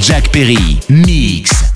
Jack Perry, Mix.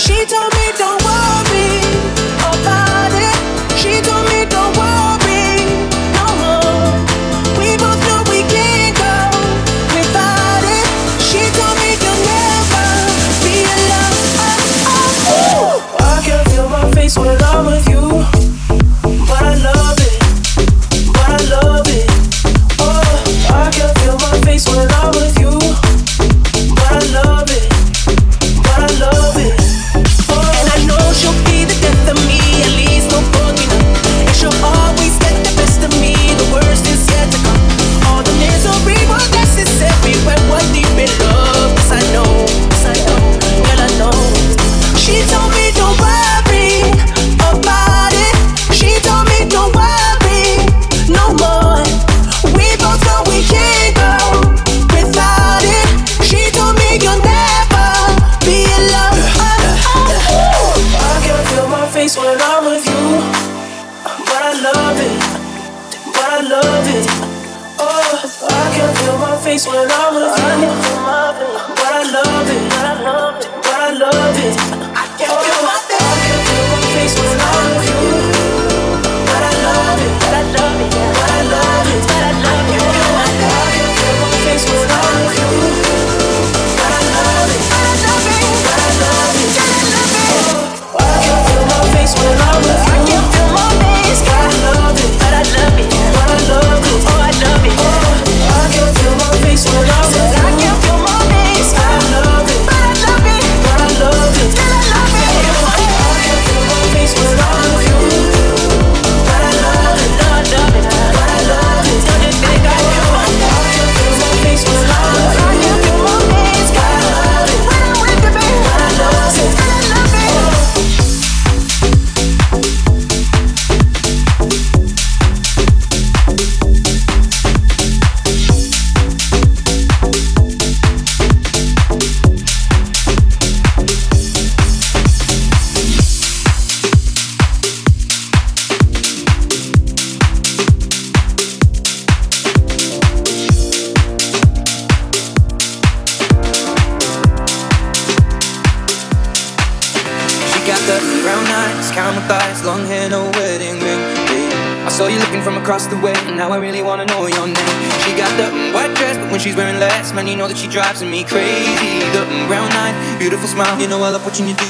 She told me don't. Smile,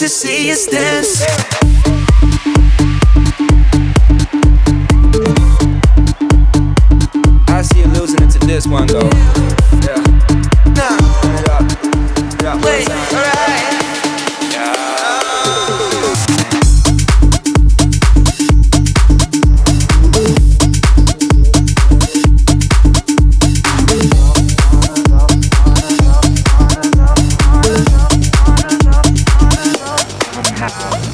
To see us dance. I see you losing it to this one though. Yeah. Nah, wait,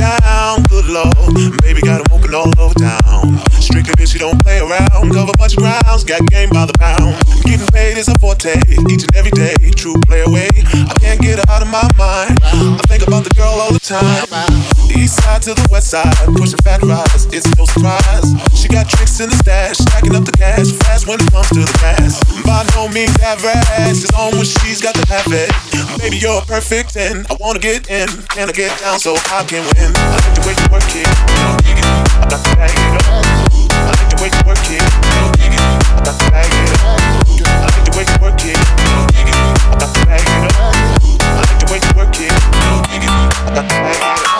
down, good lord. Baby got him walking all over town. Strictly bitch, she don't play around. Cover bunch of grounds, got game by the pound. Getting paid is a forte, each and every day. True play away. I can't get her out of my mind. I think about the girl all the time east side to the west side, pushing fat rides. it's no surprise. She got tricks in the stash, stacking up the cash fast when it comes to the gas. By no means average, it's on when she's got to have it. Baby, you're perfect and I wanna get in. Can I get down so I can win? I like the way you work it, I got to bag it up. I like the way you work it, I got to bag it up. I like the way you work it, I got to bag it up. I like the way you work it, I got to bag it up.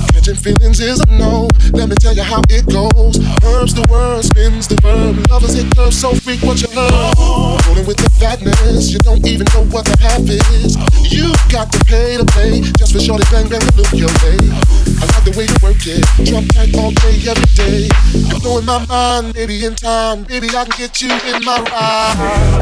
Catching feelings is a no. Let me tell you how it goes. Herbs the word, spins the verb. Lovers hit curves so freak what you love. Rolling with the fatness, you don't even know what the half is. You got to pay to play just for shorty bang bang to look your way. I like the way you work it. Drop tight all day, every day. You're blowing my mind, maybe in time. Baby, I can get you in my ride.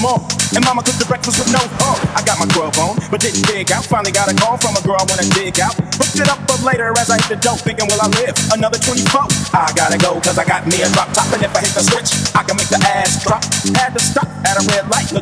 smoke. And mama cooked the breakfast with no hug. I got my grub on, but didn't dig out. Finally got a call from a girl I wanna dig out. Hooked it up, but later as I hit the dope, thinking, will I live another 24? I gotta go, cause I got me a drop top. And if I hit the switch,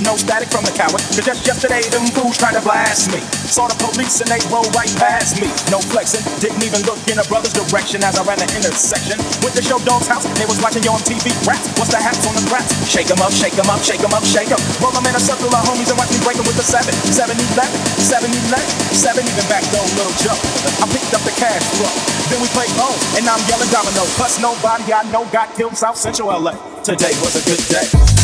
No static from the coward. Cause just yesterday, them fools tried to blast me. Saw the police and they rolled right past me. No flexing. Didn't even look in a brother's direction as I ran the intersection. Went to Short Dog's house. They was watching you on TV. Rats. What's the hats on the rats? Shake 'em up, shake 'em up, shake 'em up, shake 'em. Roll 'em in a circle of homies and watch me break 'em with the seven. Seven even back though, little Joe. I picked up the cash flow. Then we played home, and I'm yelling domino. Plus nobody I know got killed South Central LA. Today was a good day.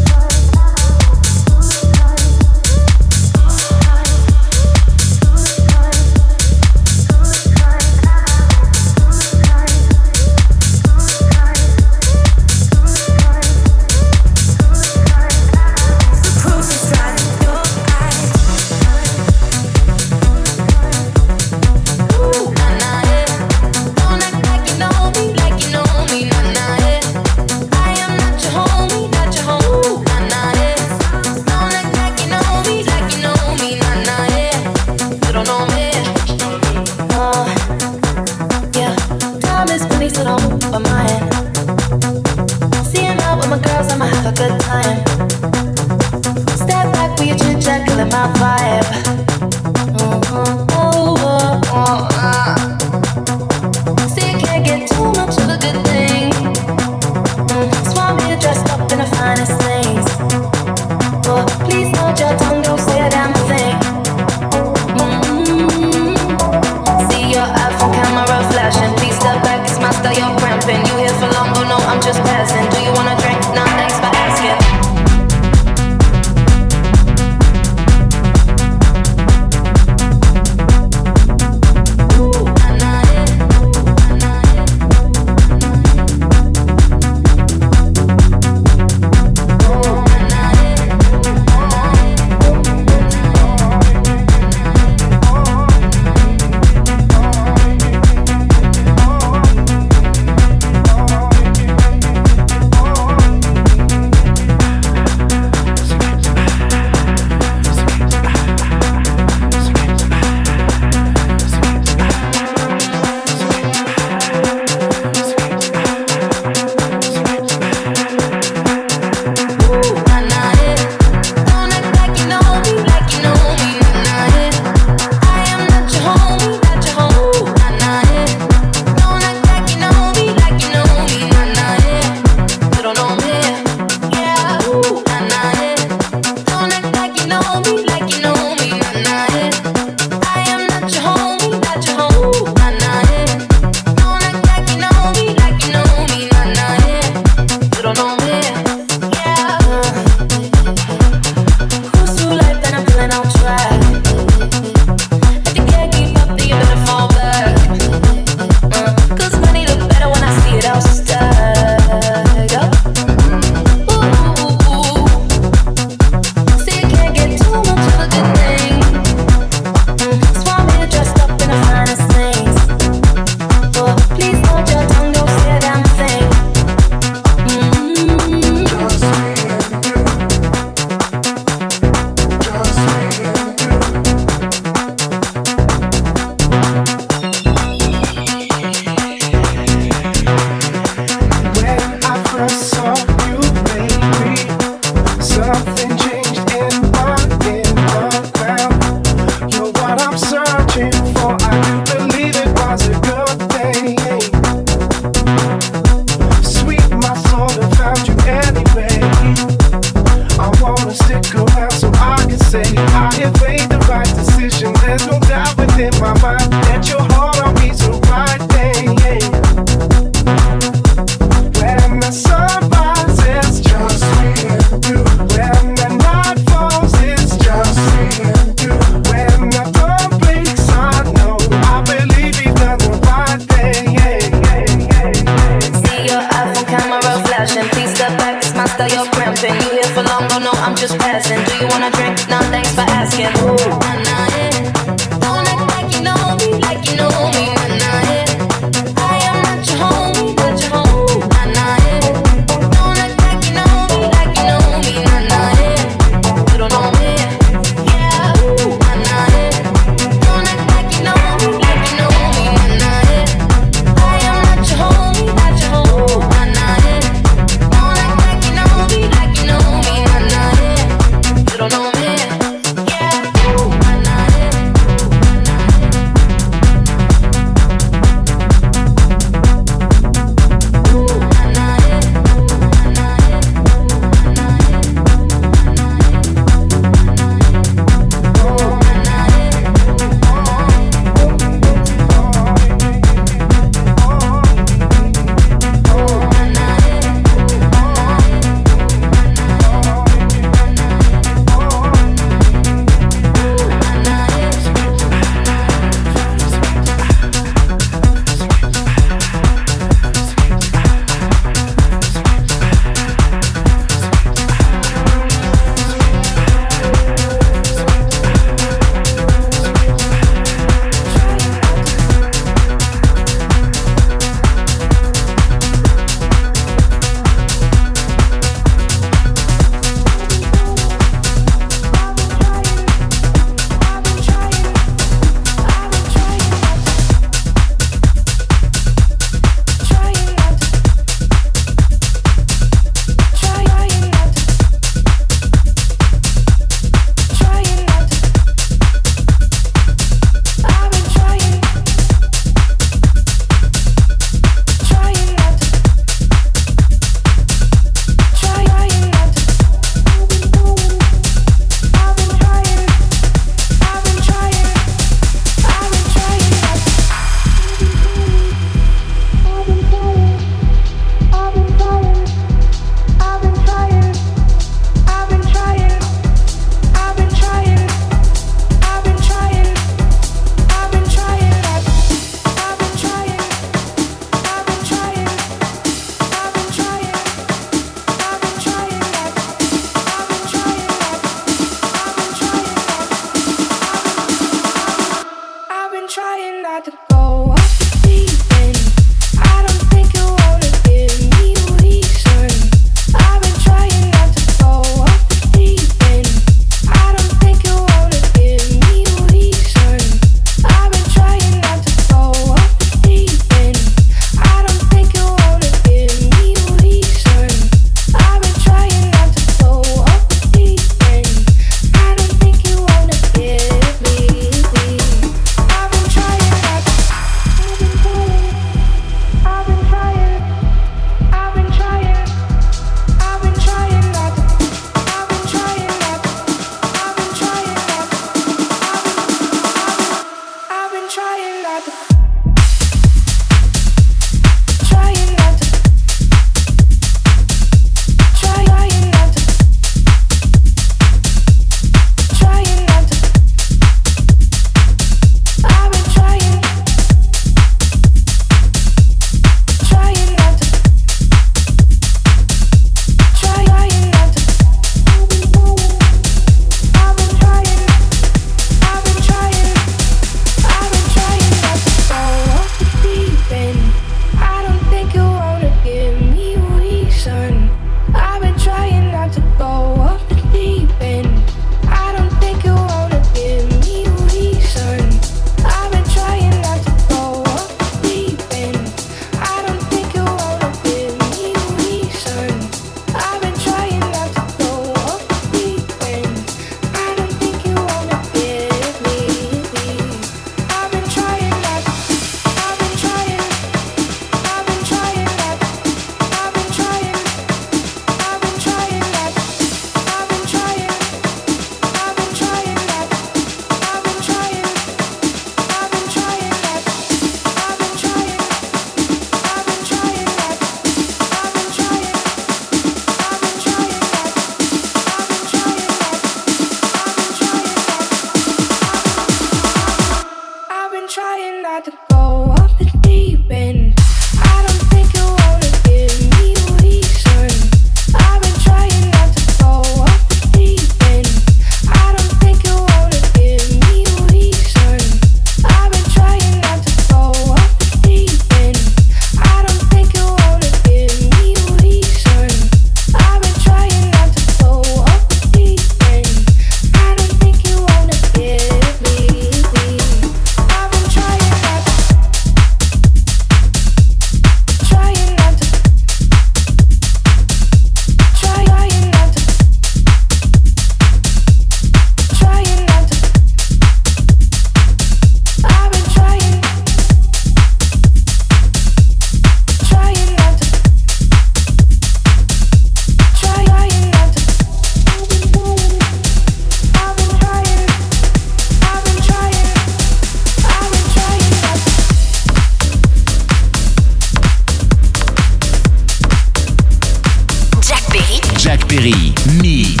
Me. Mix.